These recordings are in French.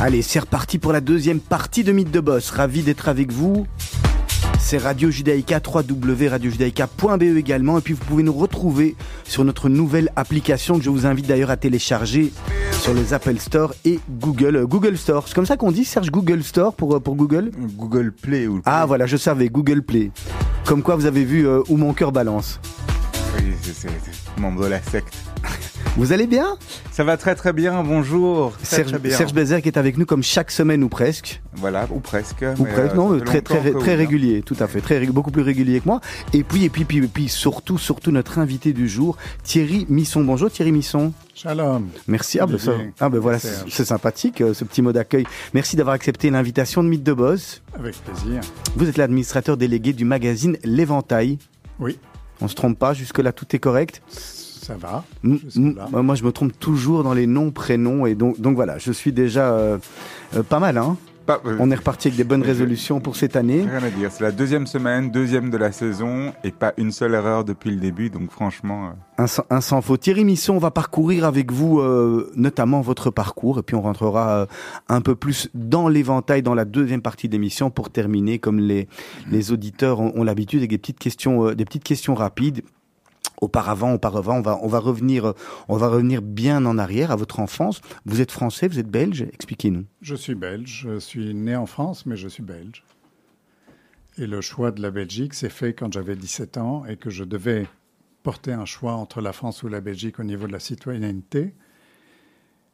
Allez, c'est reparti pour la deuxième partie de Mythe de Boss. Ravi d'être avec vous. C'est Radio Judaïka, www.radiojudaïka.be également. Et puis vous pouvez nous retrouver sur notre nouvelle application que je vous invite d'ailleurs à télécharger sur les Apple Store et Google euh, Google Store. C'est comme ça qu'on dit, Serge Google Store pour, euh, pour Google Google Play ou Ah voilà, je savais, Google Play. Comme quoi vous avez vu euh, où mon cœur balance. Oui, c'est membre de la secte. Vous allez bien? Ça va très très bien, bonjour. Très, Serge, très bien. Serge Bézère qui est avec nous comme chaque semaine ou presque. Voilà, ou presque. Ou mais, presque, euh, non, très très très régulier, tout à fait, très beaucoup plus régulier que moi. Et puis et puis puis, puis surtout surtout notre invité du jour, Thierry Misson. Bonjour Thierry Misson. Shalom. Merci. Ah ben, ça- ah ben voilà, c'est sympathique euh, ce petit mot d'accueil. Merci d'avoir accepté l'invitation de Mythe de Boss. Avec plaisir. Vous êtes l'administrateur délégué du magazine L'Éventail. Oui, On se trompe pas, jusque là tout est correct? Ça va. Moi je me trompe toujours dans les noms, prénoms et donc donc voilà, je suis déjà euh, euh, pas mal hein. Pas- euh, On est reparti avec des bonnes résolutions pour cette année. Rien à dire. C'est la deuxième semaine, deuxième de la saison, et pas une seule erreur depuis le début. Donc franchement, euh, Un, sans- un sans faute. Thierry Misson, on va parcourir avec vous euh, notamment votre parcours et puis on rentrera euh, un peu plus dans l'éventail dans la deuxième partie d'émission pour terminer comme les, les auditeurs ont, ont l'habitude avec des petites questions, euh, des petites questions rapides. Auparavant, auparavant, on va, on va revenir, on va revenir bien en arrière à votre enfance. Vous êtes français, vous êtes belge. Expliquez-nous. Je suis belge. Je suis né en France, mais je suis belge. Et le choix de la Belgique s'est fait quand j'avais 17 ans et que je devais porter un choix entre la France ou la Belgique au niveau de la citoyenneté.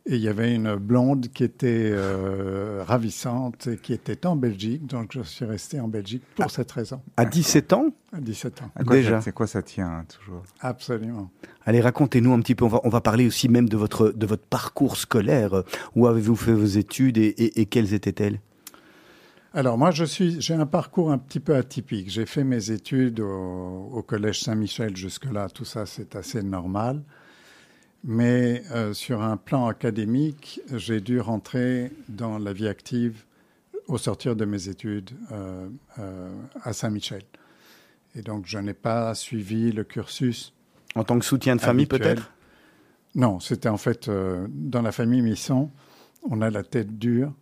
Et il y avait une blonde qui était euh, ravissante et qui était en Belgique. Donc je suis resté en Belgique pour cette raison, À 17 ans, à 17 ans. à quoi Déjà? c'est quoi ça tient hein, toujours? Absolument. Allez, racontez-nous un petit peu. On va, on va parler aussi même de votre, de votre parcours scolaire. Où avez-vous fait vos études et, et- et quelles étaient-elles? Alors moi, je suis, j'ai un parcours un petit peu atypique. J'ai fait mes études au, au collège Saint-Michel jusque-là. Tout ça, c'est assez normal. Mais euh, sur un plan académique, j'ai dû rentrer dans la vie active au sortir de mes études euh, euh, à Saint-Michel. Et donc, je n'ai pas suivi le cursus. En tant que soutien de famille, peut-être? Non, c'était en fait euh, dans la famille Misson, on a la tête dure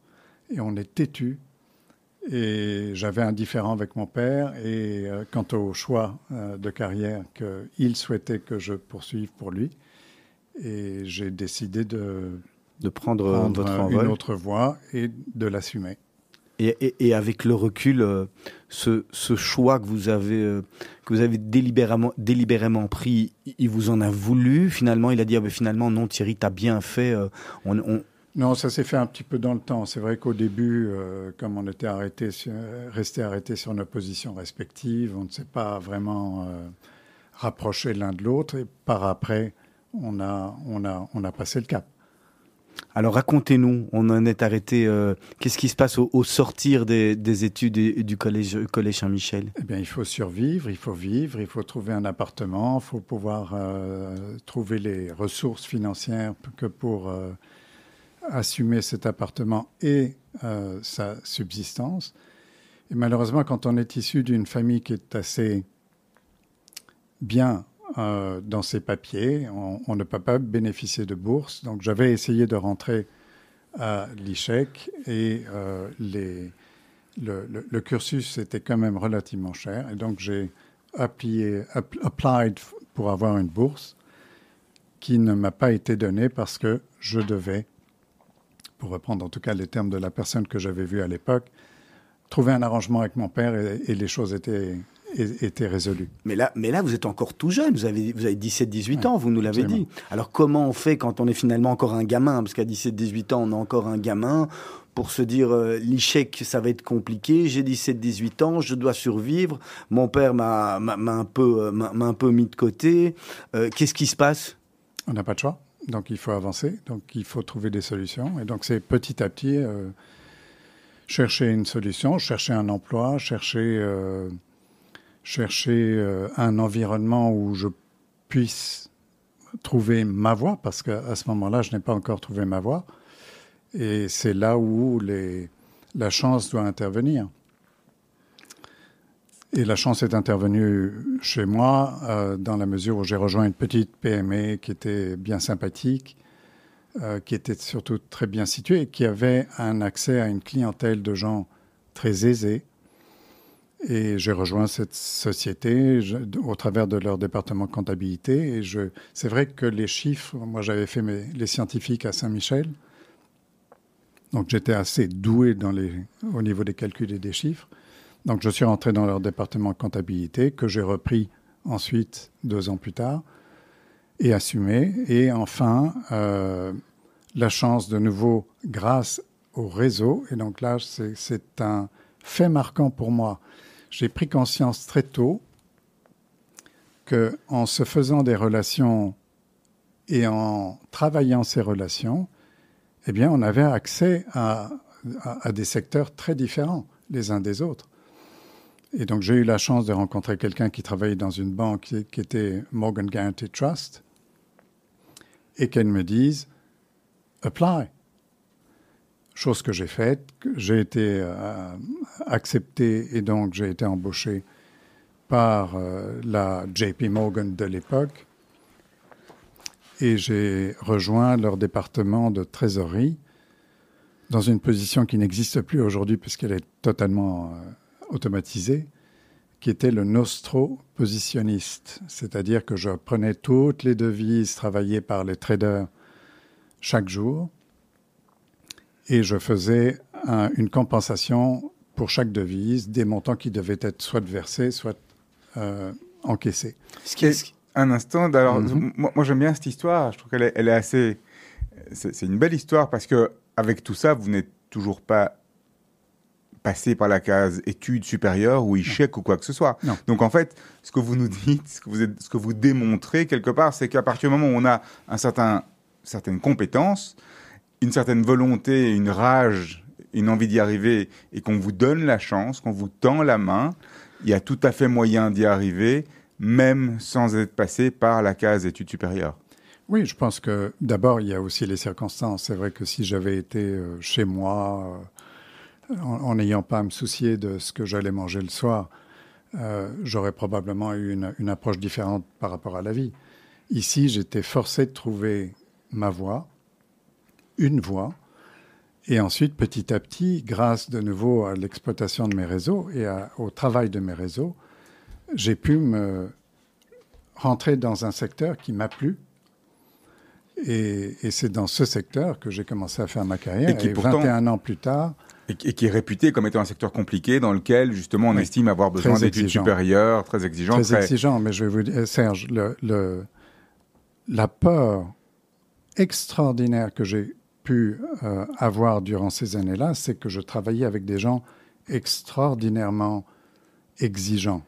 et on est têtu. Et j'avais un différend avec mon père et quant au choix de carrière qu'il souhaitait que je poursuive pour lui. Et j'ai décidé de de prendre, euh, prendre votre envol. une autre voie et de l'assumer. Et, et- et avec le recul, euh, ce, ce choix que vous avez, euh, que vous avez délibérément, délibérément pris, il- vous en a voulu Finalement, il a dit ah ben, finalement non, Thierry, t'as bien fait. euh, on, on- Non, ça s'est fait un petit peu dans le temps. C'est vrai qu'au début, comme on était arrêté resté arrêté sur nos positions respectives, on ne s'est pas vraiment rapproché l'un de l'autre. Et par après, on a, on a, on a passé le cap. Alors racontez-nous, on en est arrêté. euh, Qu'est-ce qui se passe au, sortir des, des études du collège, Saint-Michel? Eh bien, il faut survivre, il faut vivre, il faut trouver un appartement, il faut pouvoir euh, trouver les ressources financières que pour euh, assumer cet appartement et sa subsistance. Et malheureusement, quand on est issu d'une famille qui est assez bien euh, dans ses papiers, on, ne peut pas bénéficier de bourse. Donc, j'avais essayé de rentrer à l'ICHEC et euh, le, cursus était quand même relativement cher. Et donc, j'ai applié, pour avoir une bourse qui ne m'a pas été donnée parce que je devais, pour reprendre en tout cas les termes de la personne que j'avais vue à l'époque, trouver un arrangement avec mon père et les choses étaient, é- étaient résolues. mais là, mais là, vous êtes encore tout jeune. Vous avez, vous avez 17-18 Ouais, ans, vous nous l'avez dit. Alors, comment on fait quand on est finalement encore un gamin? Parce qu'à 17-18 ans, on est encore un gamin. Pour se dire, euh, l'échec, ça va être compliqué. J'ai 17-18 ans, je dois survivre. Mon père m'a un, peu, euh, m'a un peu mis de côté. Euh, Qu'est-ce qui se passe? On n'a pas de choix. Donc il faut avancer, donc il faut trouver des solutions. Et donc c'est petit à petit euh, chercher une solution, chercher un emploi, chercher, chercher euh, un environnement où je puisse trouver ma voie, parce qu'à ce moment-là, je n'ai pas encore trouvé ma voie. Et c'est là où la chance doit intervenir. Et la chance est intervenue chez moi euh, dans la mesure où j'ai rejoint une petite PME qui était bien sympathique, euh, qui était surtout très bien située qui avait un accès à une clientèle de gens très aisés. Et j'ai rejoint cette société au travers de leur département comptabilité. Et je, c'est vrai que les chiffres, moi j'avais fait mes, les scientifiques à Saint-Michel, donc j'étais assez doué dans les, au niveau des calculs et des chiffres. Donc je suis rentré dans leur département comptabilité que j'ai repris ensuite deux ans plus tard et assumé. Et enfin, euh, la chance de nouveau grâce au réseau. Et donc là, c'est un fait marquant pour moi. J'ai pris conscience très tôt que en se faisant des relations et en travaillant ces relations, eh bien, on avait accès à, des secteurs très différents les uns des autres. Et donc, j'ai eu la chance de rencontrer quelqu'un qui travaillait dans une banque qui, était Morgan Guaranty Trust et qu'elle me dise apply. Chose que j'ai faite, j'ai été euh, accepté et donc j'ai été embauché par euh, la JP Morgan de l'époque. Et j'ai rejoint leur département de trésorerie dans une position qui n'existe plus aujourd'hui puisqu'elle est totalement euh, automatisé, qui était le nostro positionniste, c'est-à-dire que je prenais toutes les devises travaillées par les traders chaque jour et je faisais un, une compensation pour chaque devise des montants qui devaient être soit versés, soit euh, encaissés. Ce qui est... Un instant, alors, mm -hmm. moi, moi j'aime bien cette histoire, je trouve qu'elle est, elle est assez... C'est une belle histoire parce que avec tout ça, vous n'êtes toujours pas passer par la case études supérieures ou échec ou quoi que ce soit. Non. Donc en fait, ce que vous nous dites, ce que vous, êtes, ce que vous démontrez quelque part, c'est qu'à partir du moment où on a un certain, certaines compétences, une certaine volonté, une rage, une envie d'y arriver, et qu'on vous donne la chance, qu'on vous tend la main, il y a tout à fait moyen d'y arriver, même sans être passé par la case études supérieures. Oui, je pense que d'abord, il y a aussi les circonstances. C'est vrai que si j'avais été euh, chez moi, euh, en n'ayant pas à me soucier de ce que j'allais manger le soir, euh, j'aurais probablement eu une, une, approche différente par rapport à la vie. Ici, j'étais forcé de trouver ma voie, une voie, et ensuite, petit à petit, grâce de nouveau à l'exploitation de mes réseaux et à, au travail de mes réseaux, j'ai pu me rentrer dans un secteur qui m'a plu, et, et c'est dans ce secteur que j'ai commencé à faire ma carrière. Et qui et pourtant, 21 ans plus tard. Et, et, qui est réputé comme étant un secteur compliqué dans lequel, justement, on oui, estime avoir besoin d'études supérieures, très exigeant. Très, très, exigeant, mais je vais vous dire, Serge, le, le, l'apport extraordinaire que j'ai pu euh, avoir durant ces années-là, c'est que je travaillais avec des gens extraordinairement exigeants.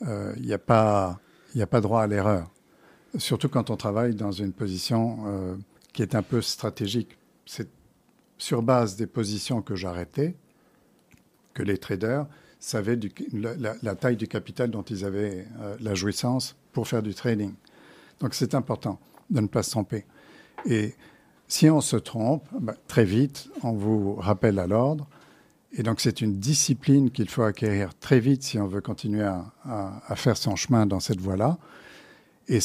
Il euh, n'y a, pas, a pas droit à l'erreur surtout quand on travaille dans une position euh, qui est un peu stratégique. C'est sur base des positions que j'arrêtais que les traders savaient la, la, taille du capital dont ils avaient la jouissance pour faire du trading. Donc c'est important de ne pas se tromper. Et si on se trompe, bah, très vite, on vous rappelle à l'ordre. Et donc c'est une discipline qu'il faut acquérir très vite si on veut continuer à, faire son chemin dans cette voie-là. Et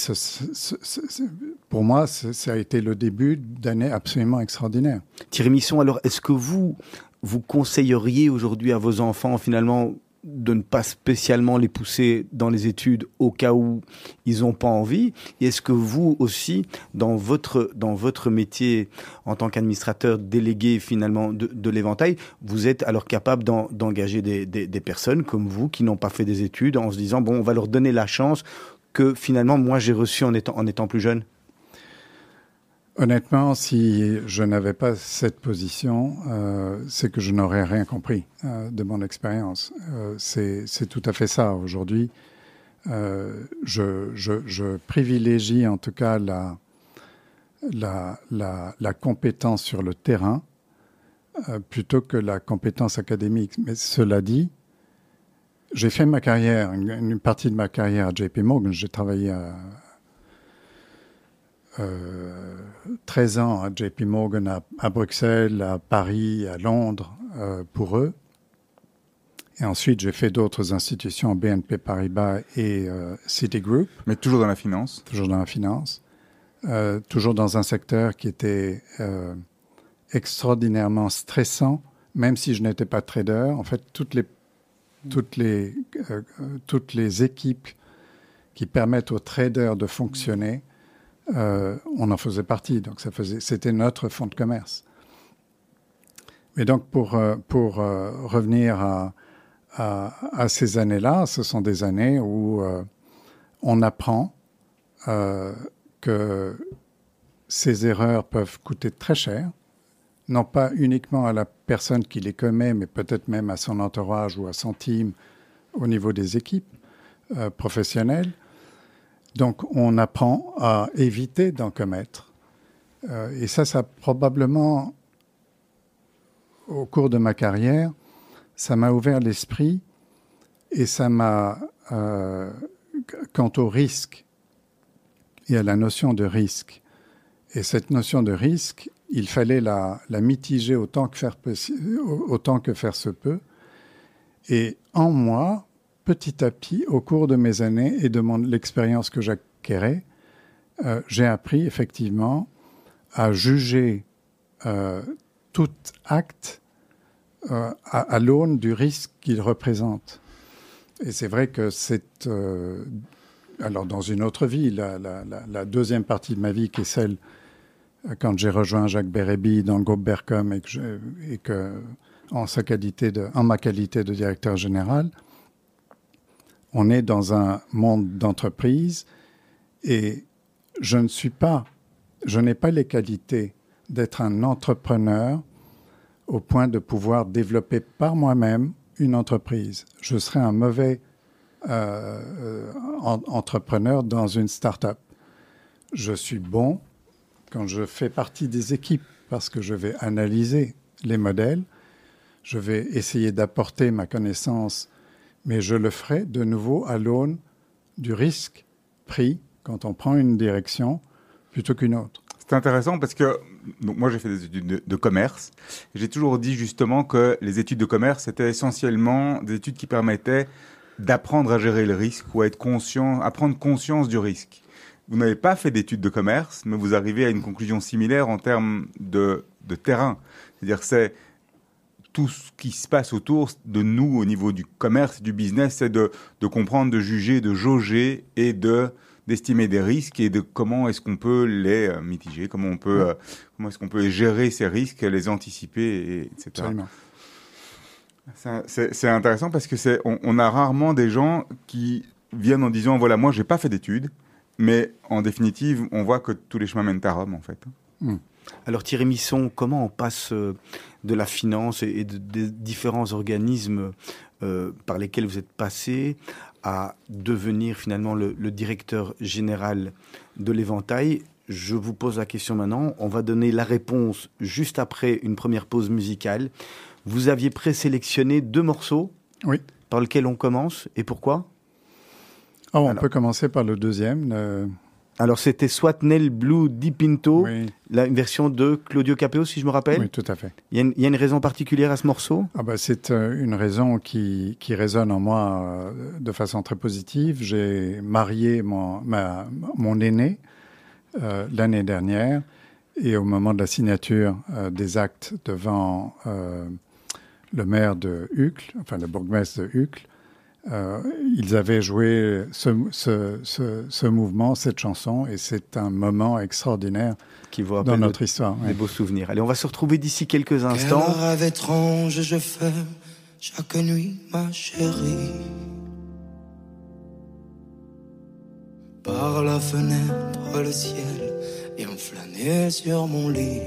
pour moi, ça a été le début d'années absolument extraordinaires. Thierry Misson, alors est-ce que vous, vous conseilleriez aujourd'hui à vos enfants finalement de ne pas spécialement les pousser dans les études au cas où ils n'ont pas envie. Et est-ce que vous aussi, dans votre, dans votre métier en tant qu'administrateur délégué finalement de, l'éventail, vous êtes alors capable d'engager des, des, personnes comme vous qui n'ont pas fait des études en se disant, bon, on va leur donner la chance que finalement moi j'ai reçu en étant, en étant plus jeune? Honnêtement, si je n'avais pas cette position, euh, c'est que je n'aurais rien compris euh, de mon expérience. Euh, c'est tout à fait ça. Aujourd'hui, euh, je, je, je, privilégie en tout cas la, la, la, la compétence sur le terrain euh, plutôt que la compétence académique. Mais cela dit, j'ai fait ma carrière, une, une, partie de ma carrière à JP Morgan. J'ai travaillé à, euh, 13 ans à JP Morgan à, à, Bruxelles, à Paris, à Londres euh, pour eux. Et ensuite, j'ai fait d'autres institutions, BNP Paribas et euh, Citigroup. Mais toujours dans la finance Toujours dans la finance. Euh, toujours dans un secteur qui était extraordinairement stressant, même si je n'étais pas trader. En fait, toutes les, toutes les, toutes les équipes qui permettent aux traders de fonctionner, euh, on en faisait partie. Donc, c'était notre fonds de commerce. Mais donc, pour, euh, pour revenir à, ces années-là, ce sont des années où euh, on apprend euh, que ces erreurs peuvent coûter très cher, non pas uniquement à la personne qui les commet, mais peut-être même à son entourage ou à son team au niveau des équipes euh, professionnelles. Donc on apprend à éviter d'en commettre. Euh, et ça, ça probablement, au cours de ma carrière, ça m'a ouvert l'esprit et ça m'a, euh, quant au risque et à la notion de risque, et cette notion de risque, il fallait la, mitiger autant que faire se peut. Et en moi, petit à petit, au cours de mes années et de l'expérience que j'acquérais, euh, j'ai appris effectivement à juger euh, tout acte euh, à, l'aune du risque qu'il représente. Et c'est vrai que c'est... Alors dans une autre vie, la, deuxième partie de ma vie qui est celle quand j'ai rejoint Jacques Bérébi dans le groupe et que, en ma qualité de directeur général, on est dans un monde d'entreprise et je ne suis pas, je n'ai pas les qualités d'être un entrepreneur au point de pouvoir développer par moi-même une entreprise. Je serais un mauvais euh, en, entrepreneur dans une start-up. Je suis bon quand je fais partie des équipes parce que je vais analyser les modèles, je vais essayer d'apporter ma connaissance, mais je le ferai de nouveau à l'aune du risque pris quand on prend une direction plutôt qu'une autre. C'est intéressant parce que donc moi j'ai fait des études de, commerce. J'ai toujours dit justement que les études de commerce étaient essentiellement des études qui permettaient d'apprendre à gérer le risque ou à être conscient, à prendre conscience du risque. Vous n'avez pas fait d'études de commerce, mais vous arrivez à une conclusion similaire en termes de, de terrain. C'est-à-dire c'est tout ce qui se passe autour de nous au niveau du commerce, du business, c'est de, de comprendre, de juger, de jauger et de d'estimer des risques et de comment est-ce qu'on peut les euh, mitiger, comment on peut, euh, comment est-ce qu'on peut gérer ces risques, les anticiper, et, etc. Absolument. C'est intéressant parce que c'est, on, on, a rarement des gens qui viennent en disant voilà moi j'ai pas fait d'études, mais en définitive on voit que tous les chemins mènent à Rome en fait. Mm. Alors Thierry Misson, comment on passe euh, de la finance et de, des différents organismes euh, par lesquels vous êtes passé à devenir finalement le, le directeur général de l'éventail. Je vous pose la question maintenant. On va donner la réponse juste après une première pause musicale. Vous aviez présélectionné deux morceaux oui. par lesquels on commence. Et pourquoi? Oh, On Alors, peut commencer par le deuxième. Le... Alors c'était Swatnel Blue Di Pinto, oui. la une version de Claudio Capeo, si je me rappelle. Oui, tout à fait. Il y a une, il y a une raison particulière à ce morceau? Ah bah, C'est euh, une raison qui, qui résonne en moi euh, de façon très positive. J'ai marié mon, ma, mon aîné euh, l'année dernière et au moment de la signature euh, des actes devant euh, le maire de Uccle, enfin le bourgmestre de Uccle, euh, ils avaient joué ce, ce, ce, ce, mouvement, cette chanson, et c'est un moment extraordinaire qui vous dans notre histoire. Des ouais. beaux souvenirs. Allez, on va se retrouver d'ici quelques instants. Quel rêve étrange je fais chaque nuit, ma chérie. Par la fenêtre, le ciel vient flâner sur mon lit.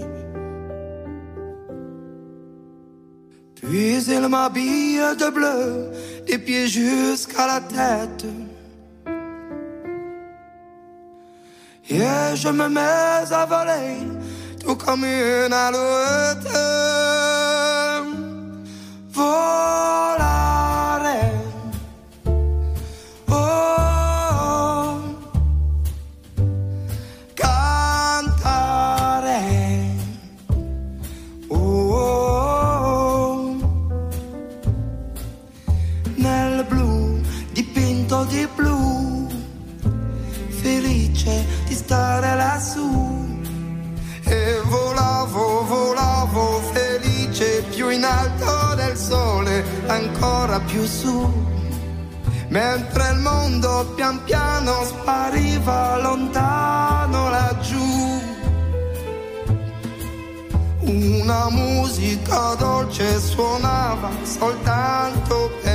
Puis il m'habille de bleu, des pieds jusqu'à la tête. Et je me mets à voler, tout comme une alouette. Volare. Sole, ancora più su. Mentre il mondo pian piano spariva lontano laggiù. Una musica dolce suonava soltanto per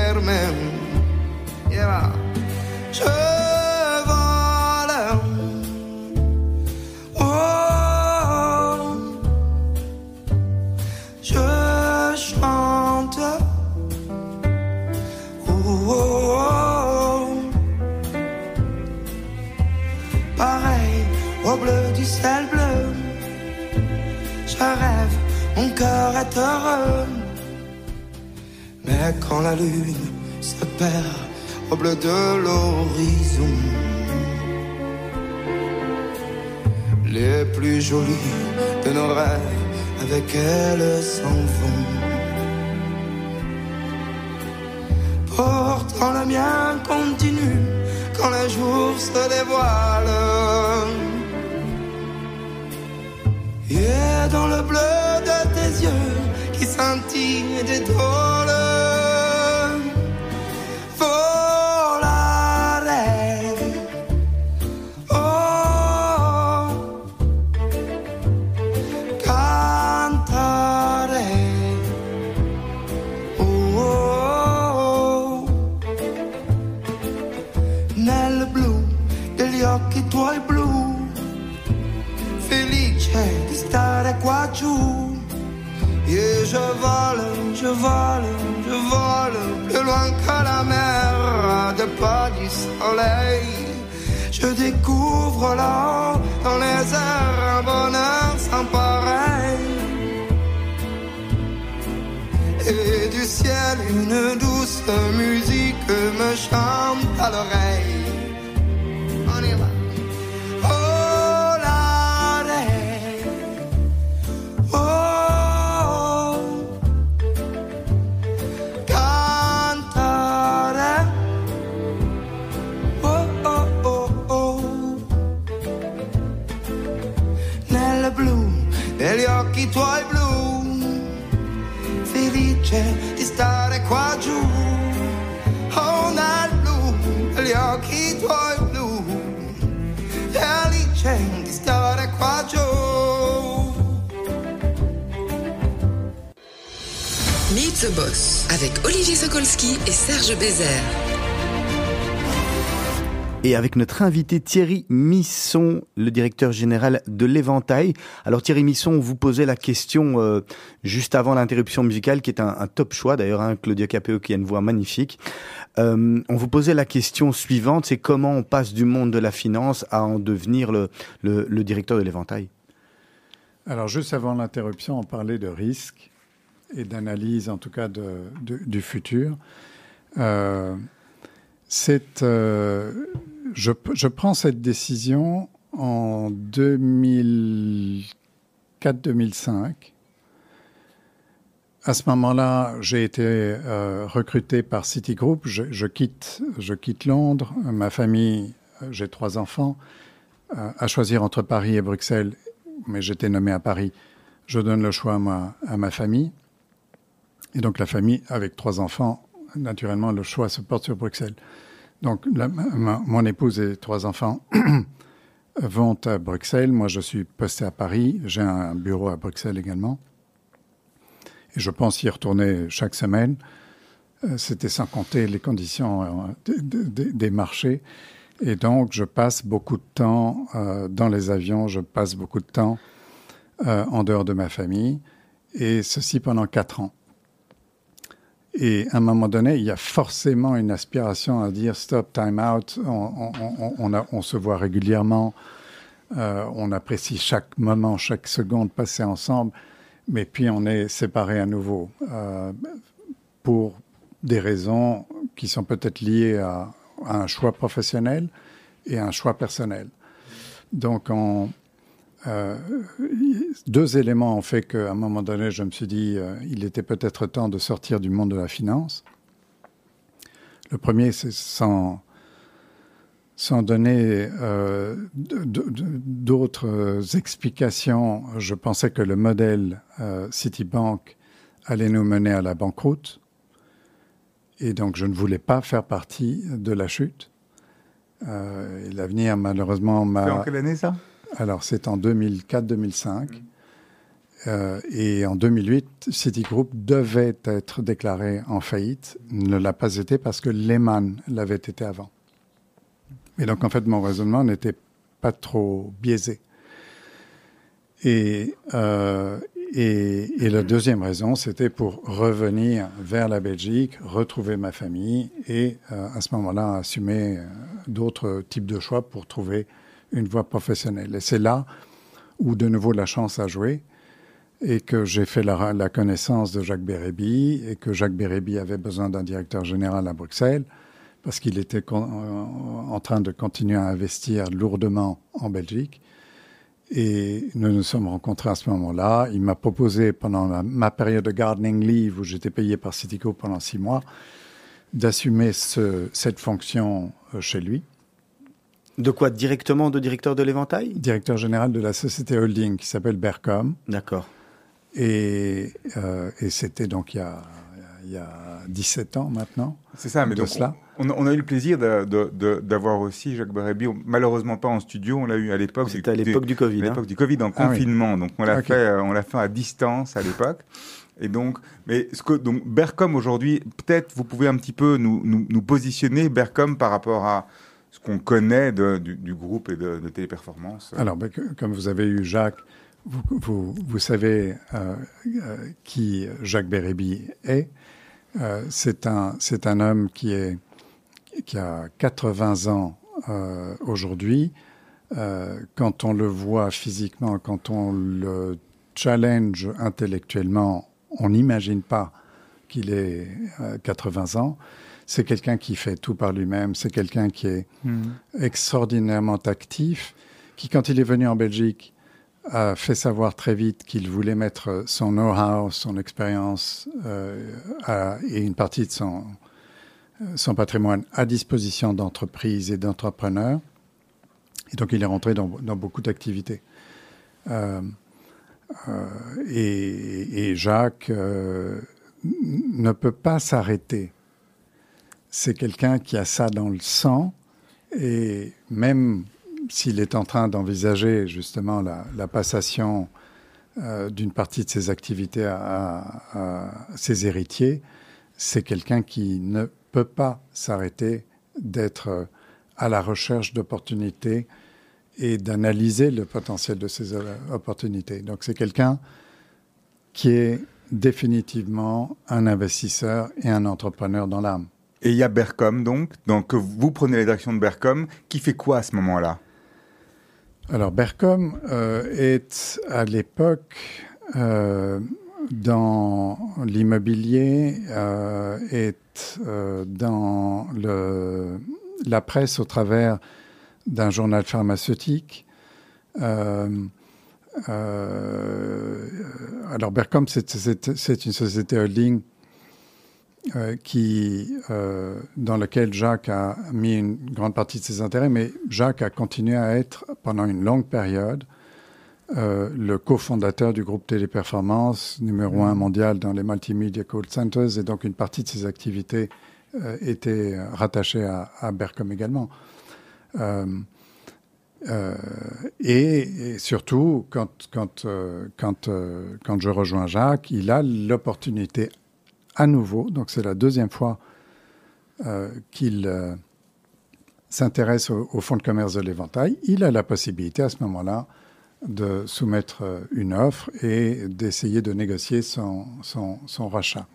est heureux. Mais quand la lune se perd au bleu de l'horizon, les plus jolis de nos rêves avec elle s'en vont. Pourtant le mien continue quand les jours se dévoilent. Dans le bleu de tes yeux qui scintillent d'étoiles. Volare. Je vole, je vole, plus loin que la mer, de pas du soleil. Je découvre là, dans les airs, un bonheur sans pareil. Et du ciel, une douce musique me chante à l'oreille. The Boss avec Olivier Sokolski et Serge Bézère. Et avec notre invité Thierry Misson, le directeur général de l'Éventail. Alors Thierry Misson, vous posait la question euh, juste avant l'interruption musicale, qui est un, un top choix d'ailleurs, hein, Claudia Capéo qui a une voix magnifique. Euh, on vous posait la question suivante, c'est comment on passe du monde de la finance à en devenir le, le, le directeur de l'Éventail? Alors, juste avant l'interruption, on parlait de risque et d'analyse, en tout cas, du futur. Euh, euh, je, prends cette décision en 2004-2005. À ce moment-là, j'ai été euh, recruté par Citigroup. Je, quitte, je quitte Londres. Ma famille, euh, j'ai trois enfants, à choisir entre Paris et Bruxelles. Mais j'étais nommé à Paris. Je donne le choix à ma, à ma famille. Et donc la famille, avec trois enfants, naturellement, le choix se porte sur Bruxelles. Donc mon épouse et trois enfants vont à Bruxelles. Moi, je suis posté à Paris. J'ai un bureau à Bruxelles également. Et je pense y retourner chaque semaine. Euh, C'était sans compter les conditions euh, des- marchés. Et donc, je passe beaucoup de temps euh, dans les avions, je passe beaucoup de temps en dehors de ma famille, et ceci pendant quatre ans. Et à un moment donné, il y a forcément une aspiration à dire stop, time out. On, se voit régulièrement. Euh, on apprécie chaque moment, chaque seconde passée ensemble, mais puis on est séparés à nouveau euh, pour des raisons qui sont peut-être liées à, à, un choix professionnel et à un choix personnel. Donc, on, euh, deux éléments ont fait qu'à un moment donné, je me suis dit, euh, il était peut-être temps de sortir du monde de la finance. Le premier, c'est sans, donner euh, d'autres explications. Je pensais que le modèle euh, Citibank allait nous mener à la banqueroute. Et donc, je ne voulais pas faire partie de la chute. L'avenir, malheureusement, m'a. En quelle année ça? Alors, c'est en 2004-2005. Euh, et en 2008, Citigroup devait être déclaré en faillite, ne l'a pas été parce que Lehman l'avait été avant. Et donc, en fait, mon raisonnement n'était pas trop biaisé. Et, euh, et, et, la deuxième raison, c'était pour revenir vers la Belgique, retrouver ma famille et euh, à ce moment-là assumer d'autres types de choix pour trouver une voie professionnelle. Et c'est là où de nouveau la chance a joué et que j'ai fait la, connaissance de Jacques Bérébi et que Jacques Bérébi avait besoin d'un directeur général à Bruxelles parce qu'il était en train de continuer à investir lourdement en Belgique. Et nous nous sommes rencontrés à ce moment-là. Il m'a proposé, pendant ma période de gardening leave, où j'étais payé par Citico pendant six mois, d'assumer ce, cette fonction euh, chez lui. De quoi Directement de directeur de l'éventail? Directeur général de la société holding qui s'appelle Bercom. D'accord. Et, euh, et c'était donc il y, a, il y a 17 ans maintenant. C'est ça, mais donc cela. On, on, a eu le plaisir d'avoir aussi Jacques Bérébi, malheureusement pas en studio, on l'a eu à l'époque. C'était à l'époque du Covid. À l'époque hein. du Covid, en confinement. Ah, oui. Donc on l'a okay. fait, euh, on l'a fait à distance à l'époque. Et donc, mais ce que donc Bercom aujourd'hui, peut-être vous pouvez un petit peu nous, nous, nous positionner Bercom par rapport à ce qu'on connaît du, groupe et de, téléperformance Alors, ben, comme vous avez eu Jacques, vous, savez euh, euh, qui Jacques Bérébi est. Euh, c'est un, un homme qui, est, qui a 80 ans aujourd'hui. Quand on le voit physiquement, quand on le challenge intellectuellement, on n'imagine pas qu'il ait 80 ans c'est quelqu'un qui fait tout par lui-même, c'est quelqu'un qui est mmh. extraordinairement actif, qui, quand il est venu en Belgique, a fait savoir très vite qu'il voulait mettre son know-how, son expérience euh, et une partie de son, son patrimoine à disposition d'entreprises et d'entrepreneurs. Et donc, il est rentré dans, dans beaucoup d'activités. Euh, euh, et, et, Jacques euh, ne peut pas s'arrêter c'est quelqu'un qui a ça dans le sang et même s'il est en train d'envisager justement la, la passation euh, d'une partie de ses activités à, à, à ses héritiers, c'est quelqu'un qui ne peut pas s'arrêter d'être à la recherche d'opportunités et d'analyser le potentiel de ces opportunités. Donc c'est quelqu'un qui est définitivement un investisseur et un entrepreneur dans l'âme. Et il y a Bercom, donc. Donc, vous prenez la direction de Bercom. Qui fait quoi à ce moment-là? Alors, Bercom euh, est à l'époque euh, dans l'immobilier, euh, est dans le, la presse au travers d'un journal pharmaceutique. Alors, Bercom, c'est une société holding euh, qui, euh, dans lequel Jacques a mis une grande partie de ses intérêts, mais Jacques a continué à être, pendant une longue période, euh, le cofondateur du groupe Téléperformance, numéro un mondial dans les multimedia call centers, et donc une partie de ses activités était rattachée à, à Bercom également. Euh, et, et, surtout, quand, quand, quand, quand je rejoins Jacques, il a l'opportunité à nouveau, donc c'est la deuxième fois euh, qu'il euh, s'intéresse au, fonds de commerce de l'éventail, il a la possibilité à ce moment-là de soumettre euh, une offre et d'essayer de négocier son, rachat.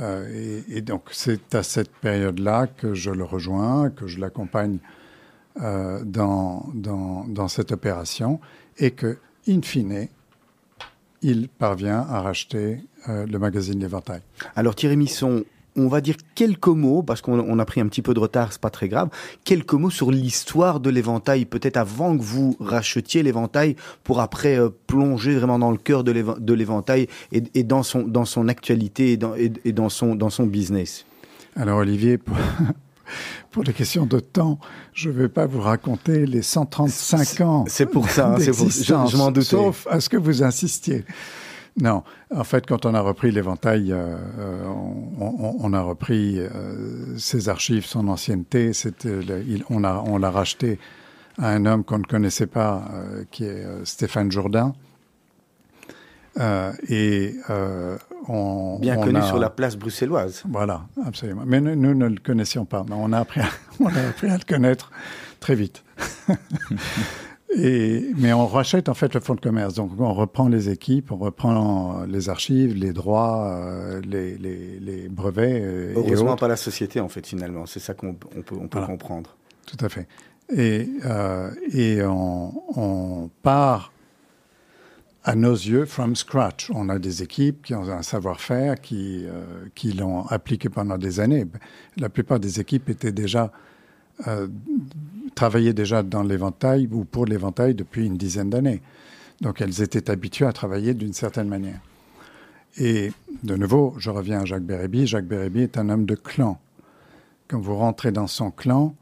Et, donc c'est à cette période-là que je le rejoins, que je l'accompagne dans, cette opération et que, in fine, il parvient à racheter euh, le magazine L'Éventail. Alors Thierry Misson, on va dire quelques mots, parce qu'on a pris un petit peu de retard, c'est pas très grave, quelques mots sur l'histoire de l'éventail, peut-être avant que vous rachetiez l'éventail, pour après euh, plonger vraiment dans le cœur de l'éventail et, et, dans, son, dans son actualité et dans, et, et dans, son, dans son business. Alors Olivier, pour, pour les questions de temps, je ne vais pas vous raconter les 135 ans. C'est pour ça, c'est pour, je, je m'en doutais. Sauf à ce que vous insistiez. Non, en fait, quand on a repris l'éventail, euh, on, on, a repris euh, ses archives, son ancienneté. On l'a racheté à un homme qu'on ne connaissait pas, euh, qui est euh, Stéphane Jourdain. Euh, et on, bien on connu a, sur la place bruxelloise. Voilà, absolument. Mais nous, nous ne le connaissions pas. Mais on a appris, à, on a appris à le connaître très vite. Et, mais on rachète en fait le fonds de commerce. Donc on reprend les équipes, on reprend les archives, les droits, euh, les, les, les, brevets. Euh, Heureusement et pas la société en fait finalement. C'est ça qu'on on peut, on peut voilà. comprendre. Tout à fait. Et, euh, et on, on, part à nos yeux from scratch. On a des équipes qui ont un savoir-faire, qui, euh, qui l'ont appliqué pendant des années. La plupart des équipes étaient déjà euh, travaillaient déjà dans l'éventail ou pour l'éventail depuis une dizaine d'années. Donc elles étaient habituées à travailler d'une certaine manière. Et de nouveau, je reviens à Jacques Bérébi. Jacques Bérébi est un homme de clan. Quand vous rentrez dans son clan,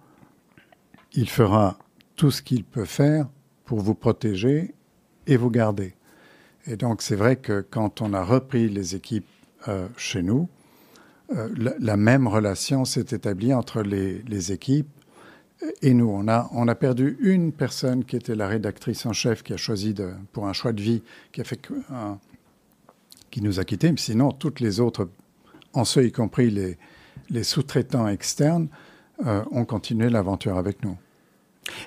il fera tout ce qu'il peut faire pour vous protéger et vous garder. Et donc c'est vrai que quand on a repris les équipes euh, chez nous, euh, la, même relation s'est établie entre les, équipes et nous, on a, on a perdu une personne qui était la rédactrice en chef, qui a choisi de, pour un choix de vie, qui a fait qui nous a quittés. Mais sinon, toutes les autres, en ce y compris les, les sous-traitants externes, euh, ont continué l'aventure avec nous.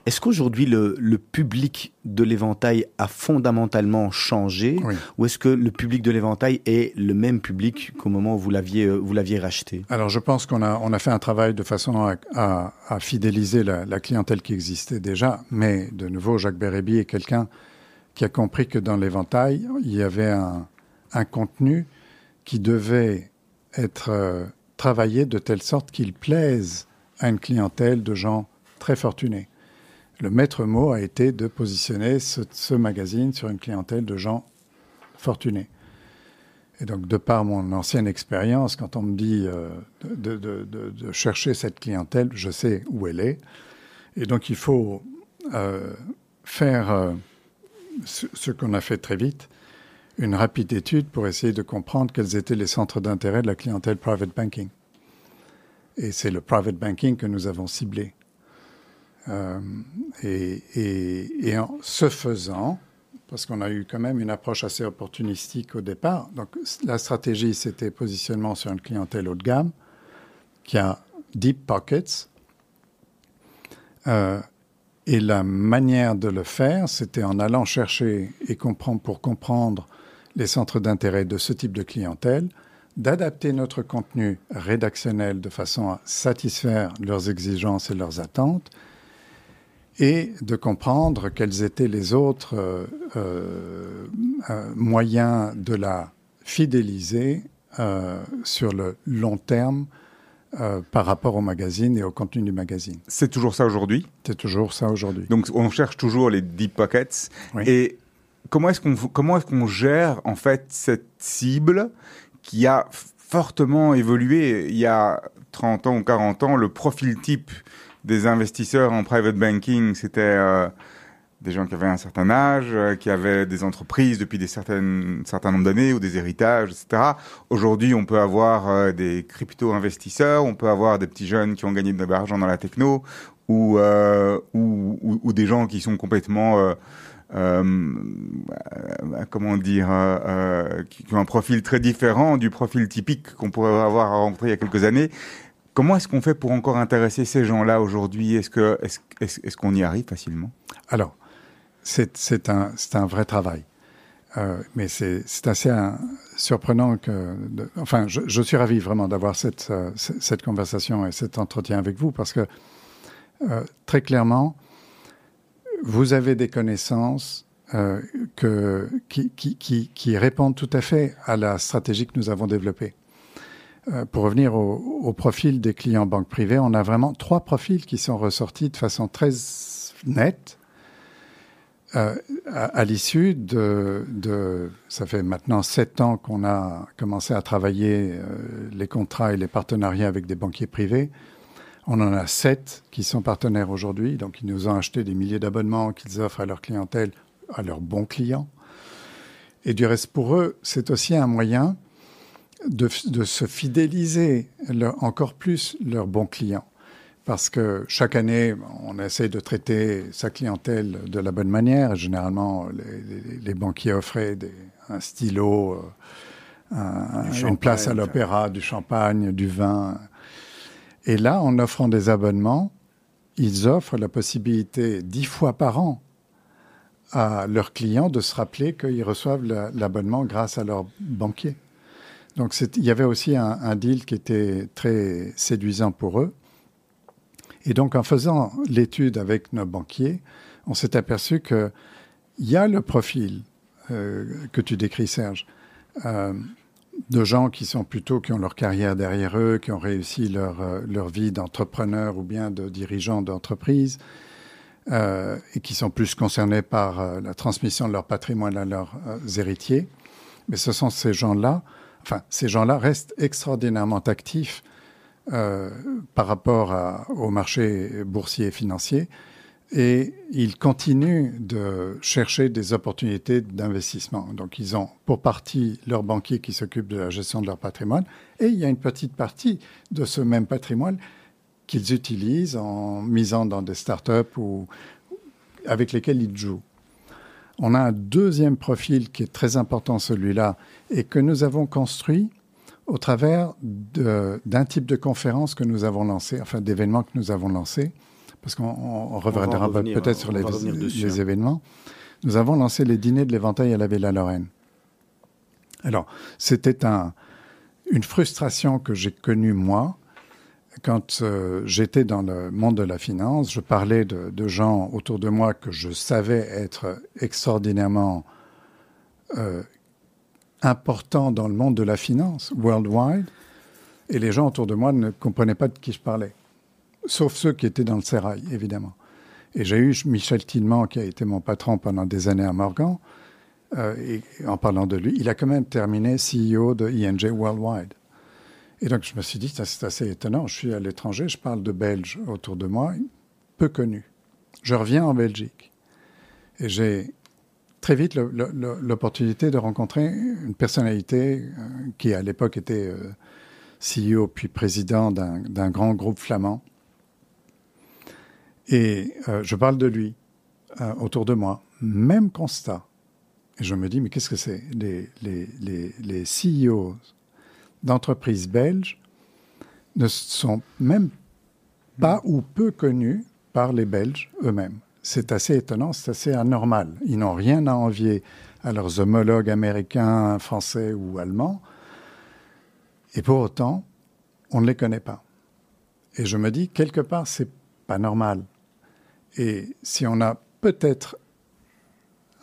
Est-ce qu'aujourd'hui le, le, public de l'éventail a fondamentalement changé oui. ou est-ce que le public de l'éventail est le même public qu'au moment où vous l'aviez vous l'aviez racheté? Alors je pense qu'on a on a fait un travail de façon à, à, à fidéliser la, la, clientèle qui existait déjà, mais de nouveau Jacques Bérébi est quelqu'un qui a compris que dans l'éventail il y avait un, un, contenu qui devait être euh, travaillé de telle sorte qu'il plaise à une clientèle de gens très fortunés le maître mot a été de positionner ce, magazine sur une clientèle de gens fortunés. Et donc, de par mon ancienne expérience, quand on me dit euh, de, chercher cette clientèle, je sais où elle est. Et donc, il faut euh, faire euh, ce qu'on a fait très vite, une rapide étude pour essayer de comprendre quels étaient les centres d'intérêt de la clientèle private banking. Et c'est le private banking que nous avons ciblé. Euh, et, en ce faisant, parce qu'on a eu quand même une approche assez opportunistique au départ, donc la stratégie c'était positionnement sur une clientèle haut de gamme qui a deep pockets. Euh, et la manière de le faire, c'était en allant chercher et comprendre pour comprendre les centres d'intérêt de ce type de clientèle, d'adapter notre contenu rédactionnel de façon à satisfaire leurs exigences et leurs attentes, et de comprendre quels étaient les autres euh, euh, moyens de la fidéliser euh, sur le long terme euh, par rapport au magazine et au contenu du magazine. C'est toujours ça aujourd'hui? C'est toujours ça aujourd'hui. Donc on cherche toujours les deep pockets. Oui. Et comment est-ce qu'on comment est-ce qu'on gère en fait cette cible qui a fortement évolué il y a 30 ans ou 40 ans le profil type des investisseurs en private banking, c'était euh, des gens qui avaient un certain âge, euh, qui avaient des entreprises depuis des certaines, certain nombre d'années ou des héritages, etc. Aujourd'hui, on peut avoir euh, des crypto-investisseurs, on peut avoir des petits jeunes qui ont gagné de l'argent dans la techno, ou, euh, ou, ou, ou, des gens qui sont complètement... Euh, comment dire, qui, qui, ont un profil très différent du profil typique qu'on pourrait avoir rencontré il y a quelques années. Comment est-ce qu'on fait pour encore intéresser ces gens-là aujourd'hui? Est-ce qu'on y arrive facilement? Alors, c'est, un, vrai travail. Euh, mais c'est, assez surprenant que... Enfin, je, suis ravi vraiment d'avoir cette, euh, cette conversation et cet entretien avec vous parce que Euh, très clairement, vous avez des connaissances qui, répondent tout à fait à la stratégie que nous avons développée. Euh, pour revenir au, profil des clients banques privées, on a vraiment trois profils qui sont ressortis de façon très nette euh, à, l'issue de, de, ça fait maintenant sept ans qu'on a commencé à travailler euh, les contrats et les partenariats avec des banquiers privés. On en a sept qui sont partenaires aujourd'hui, donc ils nous ont acheté des milliers d'abonnements qu'ils offrent à leur clientèle, à leurs bons clients. Et du reste, pour eux, c'est aussi un moyen de, de se fidéliser leur, encore plus leurs bons clients. Parce que chaque année, on essaie de traiter sa clientèle de la bonne manière. Généralement, les, les, les banquiers offraient des, un stylo, euh, un, une place à l'opéra, du champagne, du vin. Et là, en offrant des abonnements, ils offrent la possibilité dix fois par an à leurs clients de se rappeler qu'ils reçoivent l'abonnement grâce à leur banquier. Donc il y avait aussi un, deal qui était très séduisant pour eux. Et donc en faisant l'étude avec nos banquiers, on s'est aperçu qu'il y a le profil euh, que tu décris, Serge, euh, de gens qui sont plutôt, qui ont leur carrière derrière eux, qui ont réussi leur, euh, leur vie d'entrepreneur ou bien de dirigeant d'entreprise, et qui sont plus concernés par la transmission de leur patrimoine à leurs héritiers. Mais ce sont ces gens-là, enfin, ces gens-là restent extraordinairement actifs euh, par rapport au marché boursier et financier, et ils continuent de chercher des opportunités d'investissement. Donc, ils ont pour partie leur banquier qui s'occupe de la gestion de leur patrimoine, et il y a une petite partie de ce même patrimoine qu'ils utilisent en misant dans des startups ou avec lesquels ils jouent. On a un deuxième profil qui est très important, celui-là, et que nous avons construit au travers d'un type de conférence que nous avons lancé, enfin d'événements que nous avons lancés, parce qu'on reviendra peut-être sur les, les événements. Nous avons lancé les dîners de l'éventail à la Villa Lorraine. Alors, c'était un, une frustration que j'ai connue moi, quand euh, j'étais dans le monde de la finance, je parlais de, gens autour de moi que je savais être extraordinairement euh, importants dans le monde de la finance, worldwide, et les gens autour de moi ne comprenaient pas de qui je parlais, sauf ceux qui étaient dans le sérail, évidemment. Et j'ai eu Michel Tilman, qui a été mon patron pendant des années à Morgan, euh, et en parlant de lui, il a quand même terminé CEO de ING Worldwide. Et donc, je me suis dit, c'est assez étonnant. Je suis à l'étranger, je parle de Belges autour de moi, peu connus. Je reviens en Belgique. Et j'ai très vite l'opportunité de rencontrer une personnalité euh, qui, à l'époque, était euh, CEO puis président d'un grand groupe flamand. Et euh, je parle de lui autour de moi. Même constat. Et je me dis, mais qu'est-ce que c'est? Les, les, les, les CEOs d'entreprises belges ne sont même pas ou peu connus par les Belges eux-mêmes. C'est assez étonnant, c'est assez anormal. Ils n'ont rien à envier à leurs homologues américains, français ou allemands. Et pour autant, on ne les connaît pas. Et je me dis, quelque part, c'est pas normal. Et si on a peut-être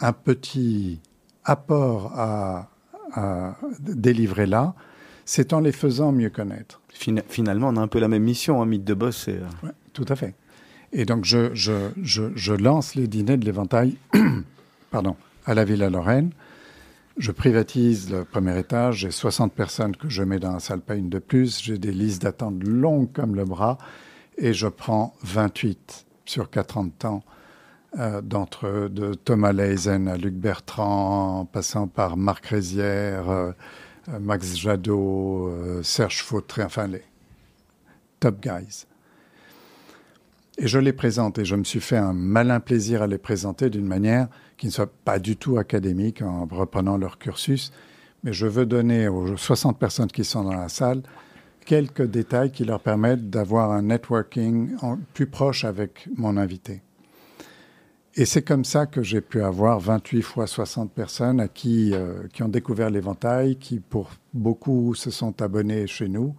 un petit apport à délivrer là, c'est en les faisant mieux connaître. Finalement, on a un peu la même mission, un mythe de boss. Et... Ouais, tout à fait. Et donc, je, je, je, je lance les dîners de l'éventail pardon, à la Villa Lorraine. Je privatise le premier étage. J'ai 60 personnes que je mets dans la salle, pas une de plus. J'ai des listes d'attente longues comme le bras. Et je prends 28 sur 4 ans de temps euh, d'entre eux, de Thomas Leisen à Luc Bertrand, en passant par Marc Rézière, euh, Max Jadot, euh, Serge Fautré, enfin les top guys. Et je les présente et je me suis fait un malin plaisir à les présenter d'une manière qui ne soit pas du tout académique en reprenant leur cursus, mais je veux donner aux 60 personnes qui sont dans la salle quelques détails qui leur permettent d'avoir un networking plus proche avec mon invité. Et c'est comme ça que j'ai pu avoir 28 fois 60 personnes qui, euh, qui ont découvert l'éventail, qui pour beaucoup se sont abonnés chez nous.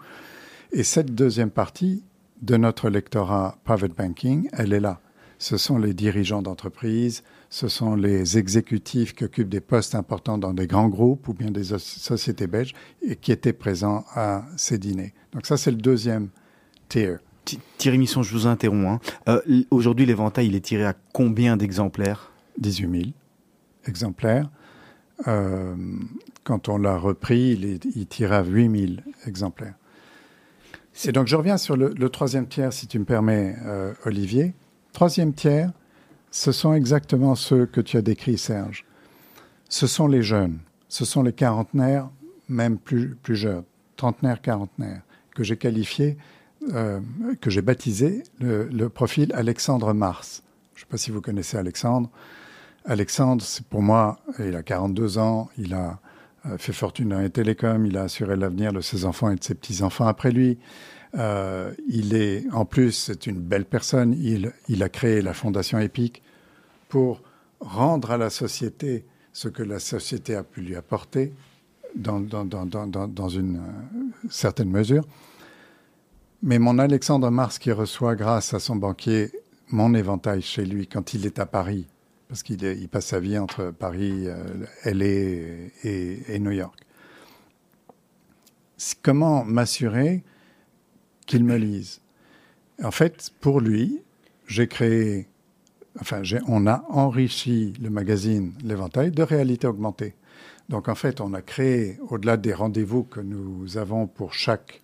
Et cette deuxième partie de notre lectorat private banking, elle est là. Ce sont les dirigeants d'entreprise, ce sont les exécutifs qui occupent des postes importants dans des grands groupes ou bien des sociétés belges et qui étaient présents à ces dîners. Donc ça, c'est le deuxième tier. Thierry Misson, je vous interromps. Hein. Euh, aujourd'hui, l'éventail, il est tiré à combien d'exemplaires? 18 000 exemplaires. Euh, quand on l'a repris, il, est, tirait à 8 000 exemplaires. Et donc, je reviens sur le, le troisième tiers, si tu me permets, euh, Olivier. Troisième tiers, ce sont exactement ceux que tu as décrits, Serge. Ce sont les jeunes, ce sont les quarantenaires, même plus, plus jeunes, trentenaires, quarantenaires, que j'ai qualifiés, euh, que j'ai baptisé le, profil Alexandre Mars. Je ne sais pas si vous connaissez Alexandre. Alexandre, pour moi, il a 42 ans, il a euh, fait fortune dans les télécoms, il a assuré l'avenir de ses enfants et de ses petits-enfants après lui. Euh, il est, en plus, c'est une belle personne. Il, a créé la Fondation Épique pour rendre à la société ce que la société a pu lui apporter dans, une certaine mesure. Mais mon Alexandre Mars qui reçoit, grâce à son banquier, mon éventail chez lui quand il est à Paris, parce qu'il il passe sa vie entre Paris, euh, LA et, et, New York. Comment m'assurer qu'il me lise? En fait, pour lui, j'ai créé, enfin, on a enrichi le magazine L'Éventail de réalité augmentée. Donc, en fait, on a créé, au-delà des rendez-vous que nous avons pour chaque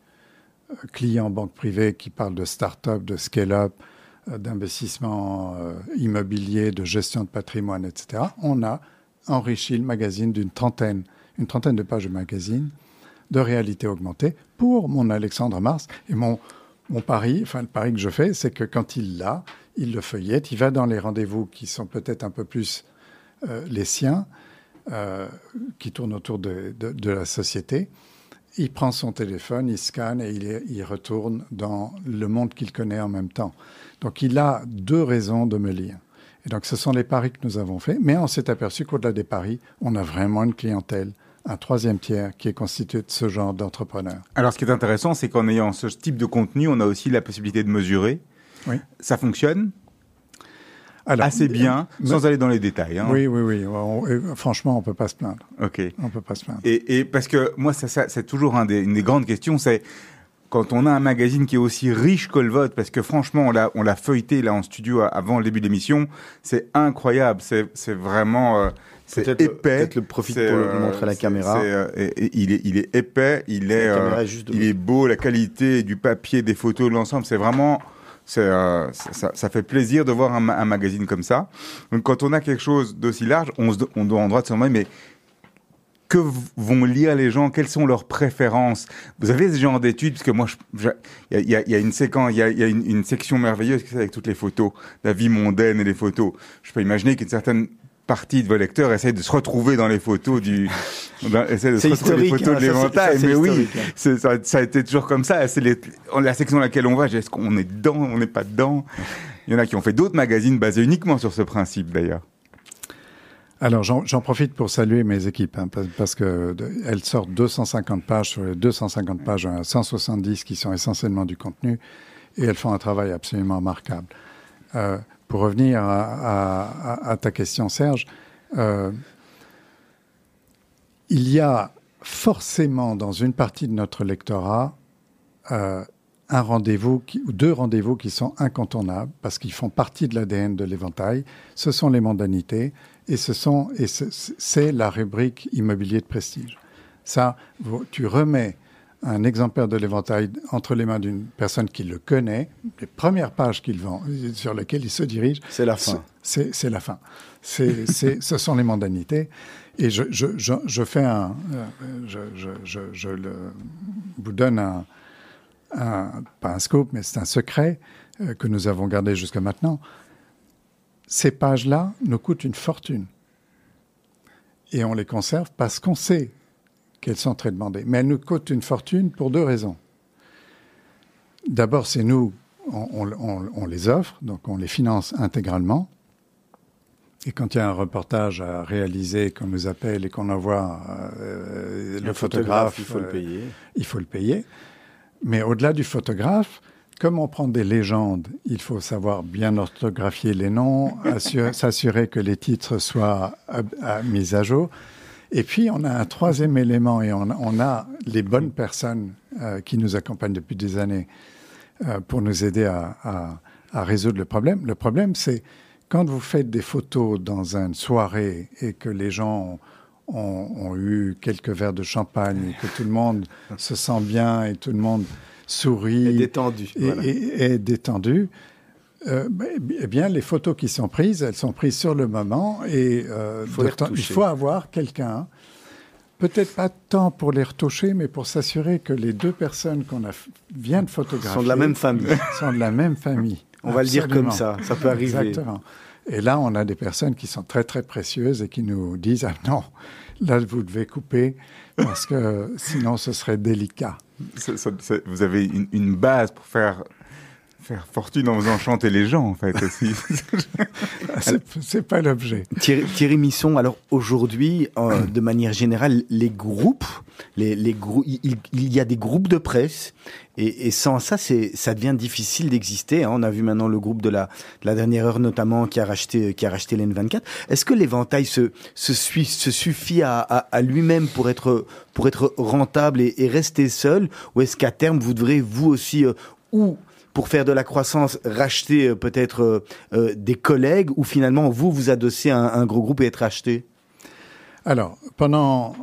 euh, client banque privée qui parle de start-up, de scale-up, euh, d'investissement euh, immobilier, de gestion de patrimoine, etc., on a enrichi le magazine d'une trentaine, une trentaine de pages de magazine de réalité augmentée pour mon Alexandre Mars. Et mon, mon pari, enfin le pari que je fais, c'est que quand il l'a, il le feuillette, il va dans les rendez-vous qui sont peut-être un peu plus euh, les siens, qui tournent autour de, la société. Il prend son téléphone, il scanne et il, il retourne dans le monde qu'il connaît en même temps. Donc il a deux raisons de me lire. Et donc ce sont les paris que nous avons faits, mais on s'est aperçu qu'au-delà des paris, on a vraiment une clientèle, un troisième tiers qui est constitué de ce genre d'entrepreneurs. Alors ce qui est intéressant, c'est qu'en ayant ce type de contenu, on a aussi la possibilité de mesurer. Oui. Ça fonctionne? Alors, assez bien, mais, sans aller dans les détails. Hein. Oui, oui, oui. On, franchement, on peut pas se plaindre. Ok. On peut pas se plaindre. Et, et parce que moi, ça, ça c'est toujours un des, une des grandes questions, c'est quand on a un magazine qui est aussi riche que le vote, parce que franchement, on l'a, on l'a feuilleté là en studio avant le début de l'émission, c'est incroyable, c'est, c'est vraiment, euh, c'est peut-être épais. Peut-être le profite pour le euh, montrer à la caméra. c'est, euh, et- et il est, il est épais, il est, La caméra euh, est juste de il est beau, la qualité du papier, des photos, de l'ensemble, c'est vraiment, euh, ça, fait plaisir de voir un, ma- un magazine comme ça. Donc quand on a quelque chose d'aussi large, on, doit en droit de se demander, mais que vont lire les gens? Quelles sont leurs préférences? Vous avez ce genre d'études? Parce que moi, il y a, une séquence, il y a, une, une section merveilleuse avec toutes les photos, la vie mondaine et les photos. Je peux imaginer qu'une certaine partie de vos lecteurs essaie de se retrouver dans les photos du, dans, essaie de se retrouver dans les photos hein, de l'éventail. Mais oui, hein. ça, ça a été toujours comme ça. C'est la section dans laquelle on va. Est-ce qu'on est dedans? On n'est pas dedans? Il y en a qui ont fait d'autres magazines basés uniquement sur ce principe, d'ailleurs. Alors, j'en profite pour saluer mes équipes, hein, parce, parce que de- elles sortent 250 pages sur les 250 pages, il y en a 170 qui sont essentiellement du contenu, et elles font un travail absolument remarquable. Euh, pour revenir à, ta question, Serge, euh, il y a forcément dans une partie de notre lectorat euh, un rendez-vous ou deux rendez-vous qui sont incontournables parce qu'ils font partie de l'ADN de l'éventail. Ce sont les mondanités et ce sont et ce- c'est la rubrique immobilier de prestige. Ça, tu remets un exemplaire de l'éventail entre les mains d'une personne qui le connaît, les premières pages qu'il vend, sur lesquelles il se dirige, C'est la fin. c'est la fin. C'est, ce sont les mondanités. Et je, je, je, je fais un. euh, Je, je, je, je le, vous donne un, un. Pas un scoop, mais c'est un secret euh, que nous avons gardé jusqu'à maintenant. Ces pages-là nous coûtent une fortune. Et on les conserve parce qu'on sait qu'elles sont très demandées. Mais elles nous coûtent une fortune pour deux raisons. D'abord, c'est nous, on, on- on- on les offre, donc on les finance intégralement. Et quand il y a un reportage à réaliser, qu'on nous appelle et qu'on envoie euh, le, photographe, il faut le euh, payer. il faut le payer. Mais au-delà du photographe, comme on prend des légendes, il faut savoir bien orthographier les noms, s'assurer que les titres soient mis à jour. Et puis, on a un troisième élément et on, on a les bonnes personnes euh, qui nous accompagnent depuis des années euh, pour nous aider à, à, à, résoudre le problème. Le problème, c'est quand vous faites des photos dans une soirée et que les gens ont, ont, eu quelques verres de champagne et que tout le monde se sent bien et tout le monde sourit. Et détendu. Et, voilà. et, et détendu. Euh, eh bien, les photos qui sont prises, elles sont prises sur le moment et euh, faut il faut avoir quelqu'un, peut-être pas tant pour les retoucher, mais pour s'assurer que les deux personnes qu'on a vient de photographier sont de la même famille. Sont de la même famille. On va le dire comme ça, ça peut arriver. Exactement. Et là, on a des personnes qui sont très très précieuses et qui nous disent ah non, là vous devez couper parce que sinon ce serait délicat. Ça, ça, ça, vous avez une, une base pour faire faire fortune en faisant chanter les gens, en fait, aussi. c'est pas l'objet. Thierry, Thierry, Misson, alors aujourd'hui, euh, de manière générale, les groupes, les, les grou il, il, y a des groupes de presse, et, et sans ça, ça devient difficile d'exister. Hein. On a vu maintenant le groupe de la, de la dernière heure, notamment, qui a racheté, qui a racheté l'N24. Est-ce que l'éventail se, se, suit, se suffit à, à, à lui-même pour être, pour être rentable et, et rester seul, ou est-ce qu'à terme, vous devrez, vous aussi, euh, ou pour faire de la croissance, racheter euh, peut-être euh, euh, des collègues ou finalement vous vous adossez à un, gros groupe et être racheté Alors, pendant,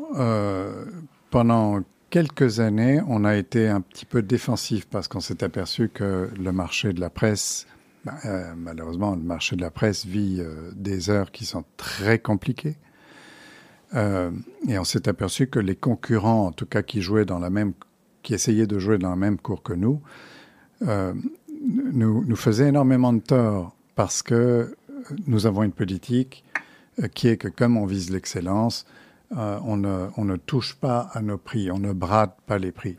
pendant quelques années, on a été un petit peu défensif parce qu'on s'est aperçu que le marché de la presse, bah, malheureusement, le marché de la presse vit des heures qui sont très compliquées. Et on s'est aperçu que les concurrents, en tout cas qui jouaient dans la même, qui essayaient de jouer dans la même cour que nous, euh, nous, nous faisait énormément de tort parce que nous avons une politique euh, qui est que comme on vise l'excellence, euh, on, ne, on ne touche pas à nos prix, on ne brade pas les prix.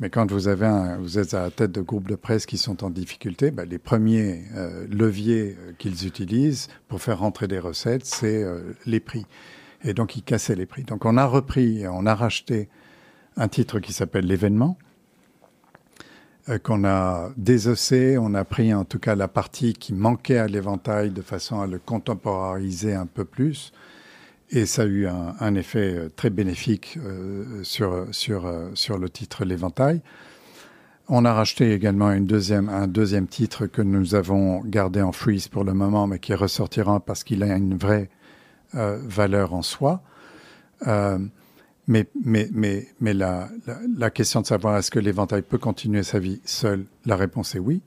Mais quand vous, avez vous êtes à la tête de groupes de presse qui sont en difficulté, ben les premiers euh, leviers qu'ils utilisent pour faire rentrer des recettes, c'est euh, les prix. Et donc, ils cassaient les prix. Donc, on a repris, on a racheté un titre qui s'appelle L'événement, euh, qu'on a désossé. On a pris en tout cas la partie qui manquait à l'éventail de façon à le contemporariser un peu plus. Et ça a eu un, effet euh, très bénéfique euh, sur, sur, euh, sur le titre L'éventail. On a racheté également une deuxième, un deuxième titre que nous avons gardé en freeze pour le moment, mais qui ressortira parce qu'il a une vraie euh, valeur en soi. Euh, mais, mais, mais, mais la, la, question de savoir est-ce que l'éventail peut continuer sa vie seul, la réponse est oui.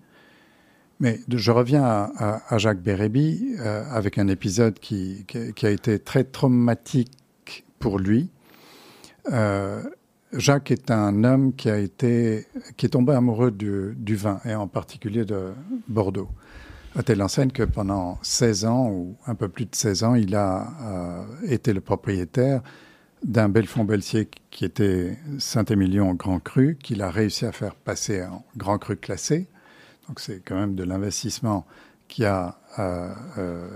Mais je reviens à, à, Jacques Bérébi euh, avec un épisode qui, qui, a été très traumatique pour lui. Euh, Jacques est un homme qui a été qui est tombé amoureux du, du vin et en particulier de Bordeaux. À telle enseigne que pendant 16 ans ou un peu plus de 16 ans, il a euh, été le propriétaire d'un Belfond Belsier qui était Saint-Émilion Grand Cru, qu'il a réussi à faire passer en Grand Cru classé. Donc c'est quand même de l'investissement qui a euh, euh,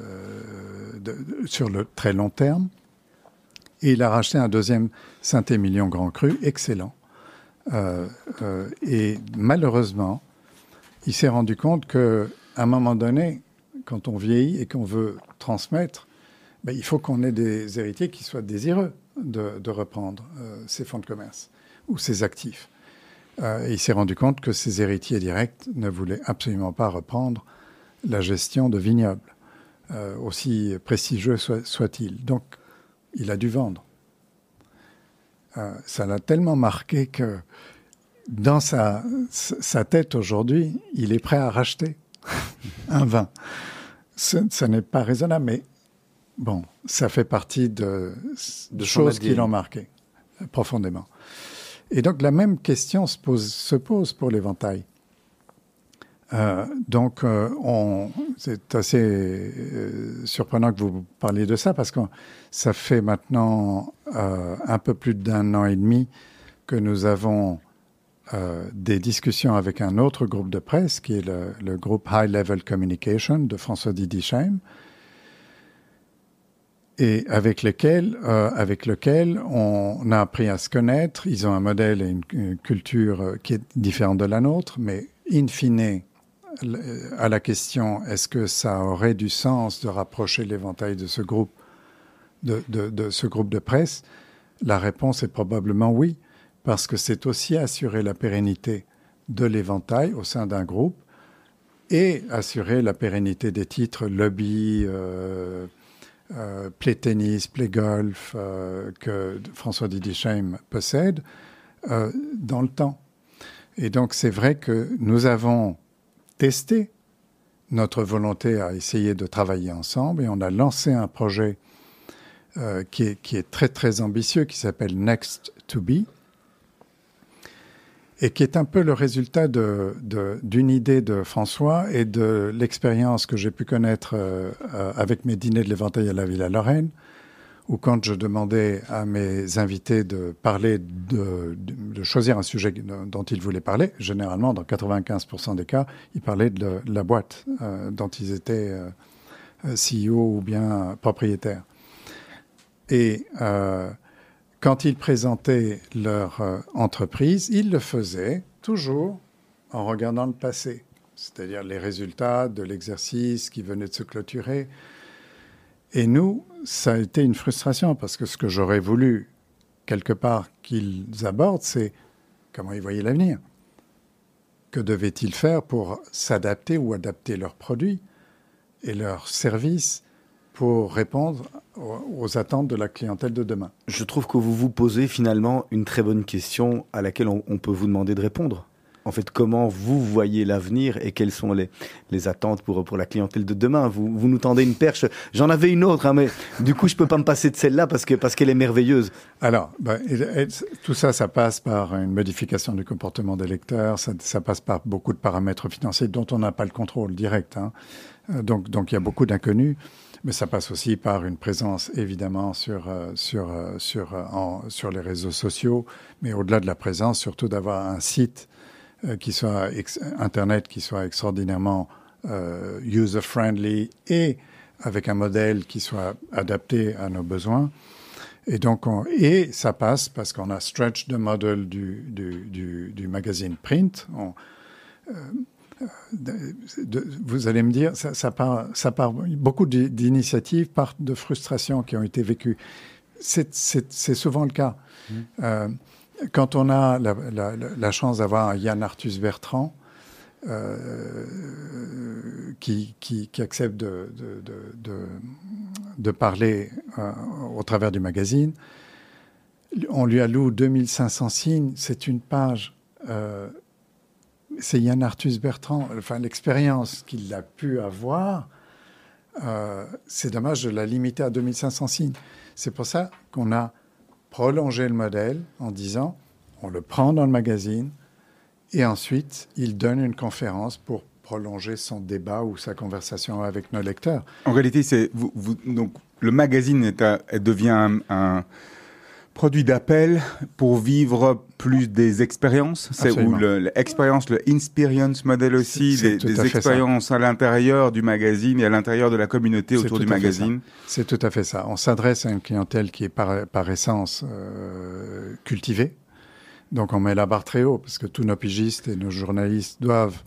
sur le très long terme. Et il a racheté un deuxième Saint-Émilion Grand Cru, excellent. Euh, et malheureusement, il s'est rendu compte que à un moment donné, quand on vieillit et qu'on veut transmettre, ben, il faut qu'on ait des héritiers qui soient désireux de, reprendre euh, ces fonds de commerce ou ces actifs. Euh, il s'est rendu compte que ses héritiers directs ne voulaient absolument pas reprendre la gestion de vignobles, euh, aussi prestigieux soit-il. Soit Donc, il a dû vendre. Ça l'a tellement marqué que dans sa, tête aujourd'hui, il est prêt à racheter un vin. Ce, n'est pas raisonnable, bon, ça fait partie de, de choses qui l'ont marqué profondément. Et donc la même question se pose, se pose pour l'éventail. Euh, donc, euh, c'est assez euh, surprenant que vous parliez de ça parce que ça fait maintenant un peu plus d'un an et demi que nous avons des discussions avec un autre groupe de presse qui est le, le groupe High Level Communication de François Didichem et avec lesquels, euh, avec lequel on, a appris à se connaître. Ils ont un modèle et une, culture qui est différente de la nôtre, mais in fine, à la question est-ce que ça aurait du sens de rapprocher l'éventail de ce groupe de, de, ce groupe de presse, la réponse est probablement oui, parce que c'est aussi assurer la pérennité de l'éventail au sein d'un groupe et assurer la pérennité des titres lobby, euh, euh, play tennis, play golf euh, que François Didier possède euh, dans le temps. Et donc c'est vrai que nous avons testé notre volonté à essayer de travailler ensemble et on a lancé un projet euh, qui, est, qui, est, très très ambitieux qui s'appelle Next to Be et qui est un peu le résultat d'une idée de François et de l'expérience que j'ai pu connaître euh, euh, avec mes dîners de l'éventail à la Villa Lorraine, où quand je demandais à mes invités de parler, de, choisir un sujet dont ils voulaient parler, généralement, dans 95% des cas, ils parlaient de, la boîte euh, dont ils étaient CEO ou bien propriétaires. Et quand ils présentaient leur euh, entreprise, ils le faisaient toujours en regardant le passé, c'est-à-dire les résultats de l'exercice qui venait de se clôturer. Et nous, ça a été une frustration parce que ce que j'aurais voulu quelque part qu'ils abordent, c'est comment ils voyaient l'avenir. Que devaient-ils faire pour s'adapter ou adapter leurs produits et leurs services pour répondre aux attentes de la clientèle de demain. Je trouve que vous vous posez finalement une très bonne question à laquelle on, peut vous demander de répondre. En fait, comment vous voyez l'avenir et quelles sont les, les attentes pour, pour la clientèle de demain? Vous, vous nous tendez une perche. J'en avais une autre, hein, mais du coup, je peux pas me passer de celle-là parce que parce qu'elle est merveilleuse. Alors, ben, tout ça, ça passe par une modification du comportement des lecteurs. Ça, ça passe par beaucoup de paramètres financiers dont on n'a pas le contrôle direct. Hein. Euh, donc, donc, il y a beaucoup d'inconnus. Mais ça passe aussi par une présence évidemment sur, euh, sur, euh, sur, euh, sur les réseaux sociaux, mais au-delà de la présence, surtout d'avoir un site qui soit Internet qui soit extraordinairement user-friendly et avec un modèle qui soit adapté à nos besoins. Et donc, on, et ça passe parce qu'on a stretch the model du, du, du, magazine print. Vous allez me dire, ça, ça, part, ça part, beaucoup d'initiatives partent de frustrations qui ont été vécues. C'est souvent le cas. Mmh. Euh, quand on a la, la, la chance d'avoir Yann Arthus Bertrand, euh, qui, qui, qui, accepte de, de, de, de parler euh, au travers du magazine, on lui alloue 2500 signes, c'est une page euh, c'est Yann Arthus Bertrand, enfin l'expérience qu'il a pu avoir, euh, c'est dommage de la limiter à 2500 signes. C'est pour ça qu'on a prolongé le modèle en disant on le prend dans le magazine et ensuite il donne une conférence pour prolonger son débat ou sa conversation avec nos lecteurs. En réalité, c'est donc le magazine devient un produit d'appel pour vivre plus des expériences C'est où l'expérience, le, experience model aussi, des, des expériences à l'intérieur du magazine et à l'intérieur de la communauté autour du magazine C'est tout à fait ça. On s'adresse à une clientèle qui est par, par essence euh, cultivée. Donc on met la barre très haut parce que tous nos pigistes et nos journalistes doivent,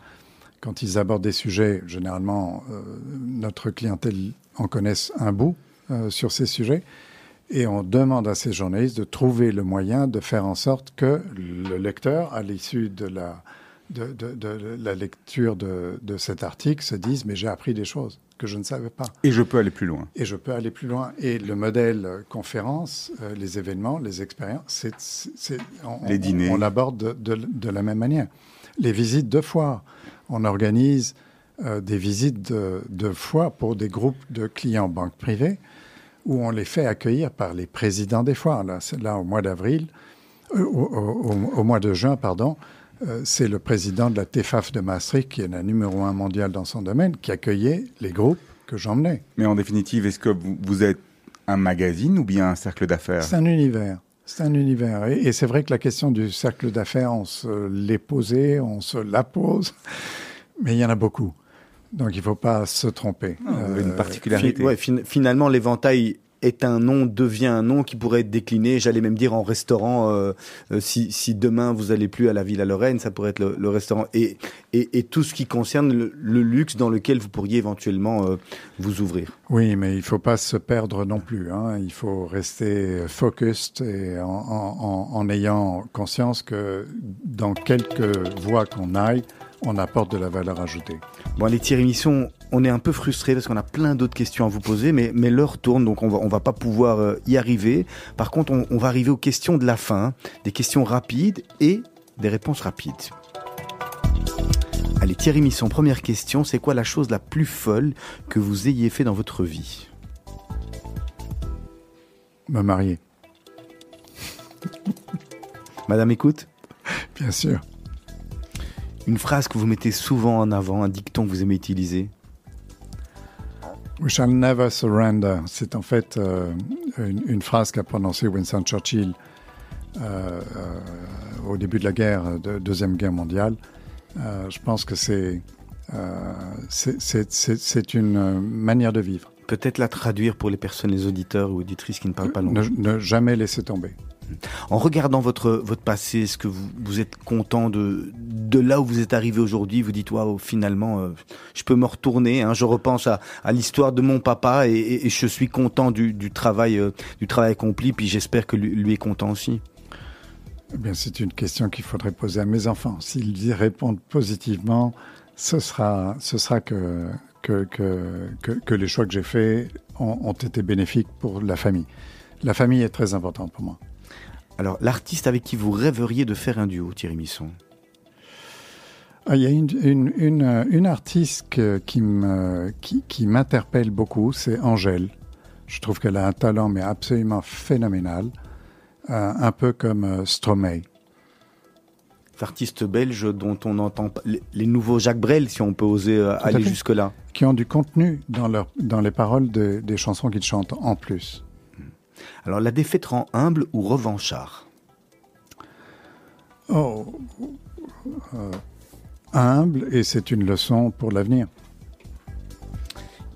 quand ils abordent des sujets, généralement euh, notre clientèle en connaisse un bout euh, sur ces sujets. Et on demande à ces journalistes de trouver le moyen de faire en sorte que le lecteur, à l'issue de la, de, de, de, la lecture de, de, cet article, se dise Mais j'ai appris des choses que je ne savais pas. Et je peux aller plus loin. Et je peux aller plus loin. Et le modèle conférence, euh, les événements, les expériences, c'est, on, les dîners. On, l'aborde de, la même manière. Les visites de foire. On organise euh, des visites de, de foire pour des groupes de clients banques privées où on les fait accueillir par les présidents des foires. Là, là au mois d'avril, euh, au, mois de juin, pardon, euh, c'est le président de la TEFAF de Maastricht, qui est la numéro un mondial dans son domaine, qui accueillait les groupes que j'emmenais. Mais en définitive, est-ce que vous, êtes un magazine ou bien un cercle d'affaires? C'est un univers. C'est un univers. Et, c'est vrai que la question du cercle d'affaires, on se l'est posée, on se la pose, mais il y en a beaucoup. Donc il ne faut pas se tromper. Ah, une euh, particularité. finalement, l'éventail est un nom, devient un nom qui pourrait être décliné, j'allais même dire en restaurant, euh, euh, si, si demain vous allez plus à la Villa Lorraine, ça pourrait être le, le restaurant. Et, et, et, tout ce qui concerne le, le, luxe dans lequel vous pourriez éventuellement euh, vous ouvrir. Oui, mais il faut pas se perdre non plus. Hein. Il faut rester focused et en, en, en ayant conscience que dans quelques voies qu'on aille, on apporte de la valeur ajoutée. Bon, allez, Thierry Mission, on est un peu frustré parce qu'on a plein d'autres questions à vous poser, mais, mais l'heure tourne, donc on va, on va pas pouvoir euh, y arriver. Par contre, on, on va arriver aux questions de la fin, des questions rapides et des réponses rapides. Allez, Thierry Misson, première question, c'est quoi la chose la plus folle que vous ayez fait dans votre vie? Me marier. Madame écoute Bien sûr. Une phrase que vous mettez souvent en avant, un dicton que vous aimez utiliser We shall never surrender. C'est en fait euh, une, une, phrase qu'a prononcée Winston Churchill euh, euh, au début de la guerre, de deuxième guerre mondiale. Je pense que c'est c'est une manière de vivre. Peut-être la traduire pour les personnes, les auditeurs ou auditrices qui ne parlent pas ne, ne jamais laisser tomber. En regardant votre, votre passé, est-ce que vous, êtes content de, là où vous êtes arrivé aujourd'hui? Vous dites, waouh, finalement, euh, je peux me retourner. Hein, je repense à, l'histoire de mon papa et, je suis content du, travail, euh, du travail accompli. Puis j'espère que lui, est content aussi. Eh bien, c'est une question qu'il faudrait poser à mes enfants. S'ils y répondent positivement, ce sera, ce sera que, les choix que j'ai faits ont été bénéfiques pour la famille. La famille est très importante pour moi. Alors, l'artiste avec qui vous rêveriez de faire un duo, Thierry Misson ah, Il y a une, une, une, une artiste que, qui m'interpelle qui, qui beaucoup, c'est Angèle. Je trouve qu'elle a un talent, mais absolument phénoménal, euh, un peu comme euh, Stromae. Artistes belges dont on entend les, les nouveaux Jacques Brel, si on peut oser euh, aller jusque-là. Qui ont du contenu dans, leur, dans les paroles de, des chansons qu'ils chantent en plus. Alors, la défaite rend humble ou revanchard Oh, euh, humble, et c'est une leçon pour l'avenir.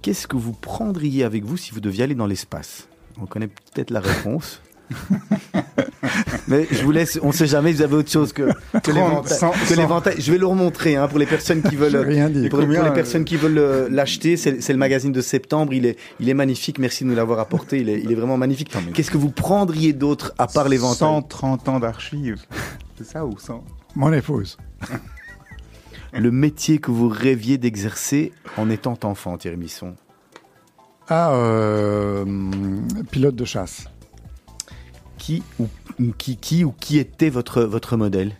Qu'est-ce que vous prendriez avec vous si vous deviez aller dans l'espace? On connaît peut-être la réponse. Mais je vous laisse, on ne sait jamais, vous avez autre chose que, que l'éventail. Je vais le remontrer hein, pour les personnes qui veulent, pour, pour, les personnes qui veulent euh, l'acheter. C'est le magazine de septembre. Il est, il est magnifique. Merci de nous l'avoir apporté. Il est, il est vraiment magnifique. Qu'est-ce que vous prendriez d'autre à part l'éventail 130 ans d'archives. C'est ça ou 100 Mon épouse. le métier que vous rêviez d'exercer en étant enfant, Thierry Misson? Ah, euh, pilote de chasse qui ou qui, qui ou qui était votre votre modèle?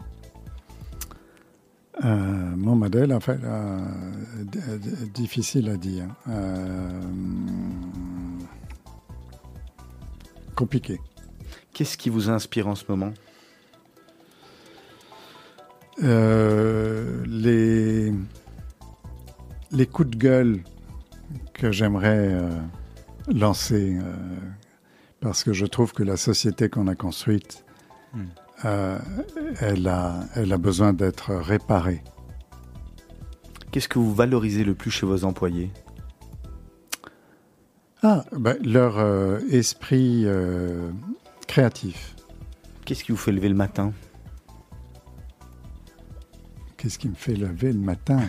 Euh, Mon modèle, en fait, euh, difficile à dire. Euh, compliqué. Qu'est-ce qui vous inspire en ce moment? Euh, les les coups de gueule que j'aimerais euh, lancer parce que je trouve que la société qu'on a construite, mm. euh, elle, a, elle a besoin d'être réparée. Qu'est-ce que vous valorisez le plus chez vos employés? Ah, ben, Leur euh, esprit euh, créatif. Qu'est-ce qui vous fait lever le matin? Qu'est-ce qui me fait lever le matin?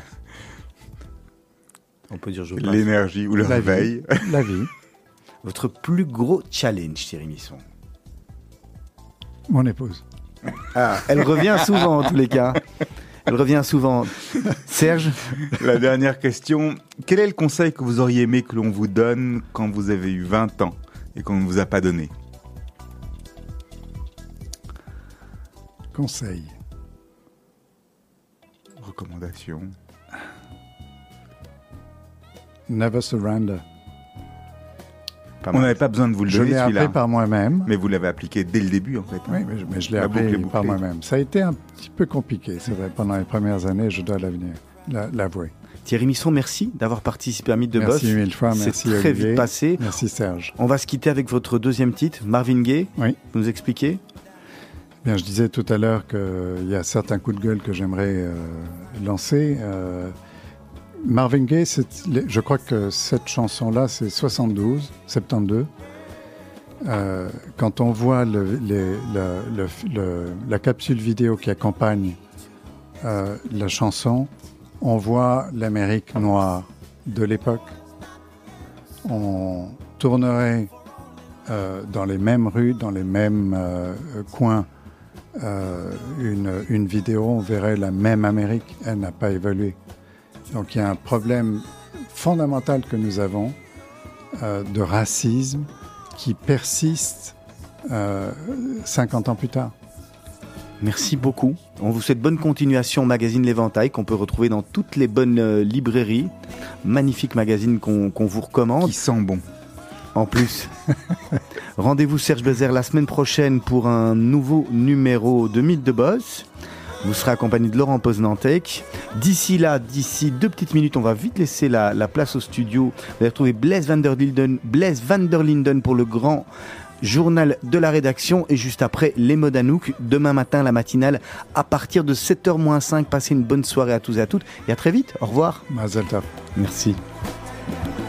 On peut dire je L'énergie ou le la réveil. Vie. La vie. Votre plus gros challenge, Thierry Misson Mon épouse. Ah, elle revient souvent en tous les cas. Elle revient souvent. Serge La dernière question. Quel est le conseil que vous auriez aimé que l'on vous donne quand vous avez eu 20 ans et qu'on ne vous a pas donné? Conseil. Recommandation. Never surrender. On n'avait pas besoin de vous le donner, Je l'ai appris par moi-même. Mais vous l'avez appliqué dès le début, en fait. Oui, mais je, mais je l'ai appris par moi-même. Ça a été un petit peu compliqué, c'est vrai, pendant les premières années, je dois l'avouer. Thierry Misson, merci d'avoir participé à Mythe de merci Boss. Merci mille fois, merci C'est très Olivier. vite passé. Merci Serge. On va se quitter avec votre deuxième titre, Marvin Gaye. Oui. Vous nous expliquez Bien, je disais tout à l'heure qu'il y a certains coups de gueule que j'aimerais euh, lancer. Euh, Marvin Gaye, je crois que cette chanson-là, c'est 72, 72. euh, quand on voit la capsule vidéo qui accompagne euh, la chanson, on voit l'Amérique noire de l'époque. On tournerait euh, dans les mêmes rues, dans les mêmes coins, une, une vidéo, on verrait la même Amérique. Elle n'a pas évolué. Donc il y a un problème fondamental que nous avons euh, de racisme qui persiste euh, 50 ans plus tard. Merci beaucoup. On vous souhaite bonne continuation au magazine L'Éventail qu'on peut retrouver dans toutes les bonnes euh, librairies. Magnifique magazine qu'on qu'on vous recommande. Qui sent bon. En plus, rendez-vous Serge Bézère la semaine prochaine pour un nouveau numéro de Mythe de Boss. Vous serez accompagné de Laurent Poznantec. D'ici là, d'ici deux petites minutes, on va vite laisser la, la place au studio. Vous allez retrouver Blaise van der, Linden, Blaise van der Linden pour le grand journal de la rédaction. Et juste après, les mots d'Anouk. Demain matin, la matinale, à partir de 7h-5. Passez une bonne soirée à tous et à toutes. Et à très vite. Au revoir. Merci.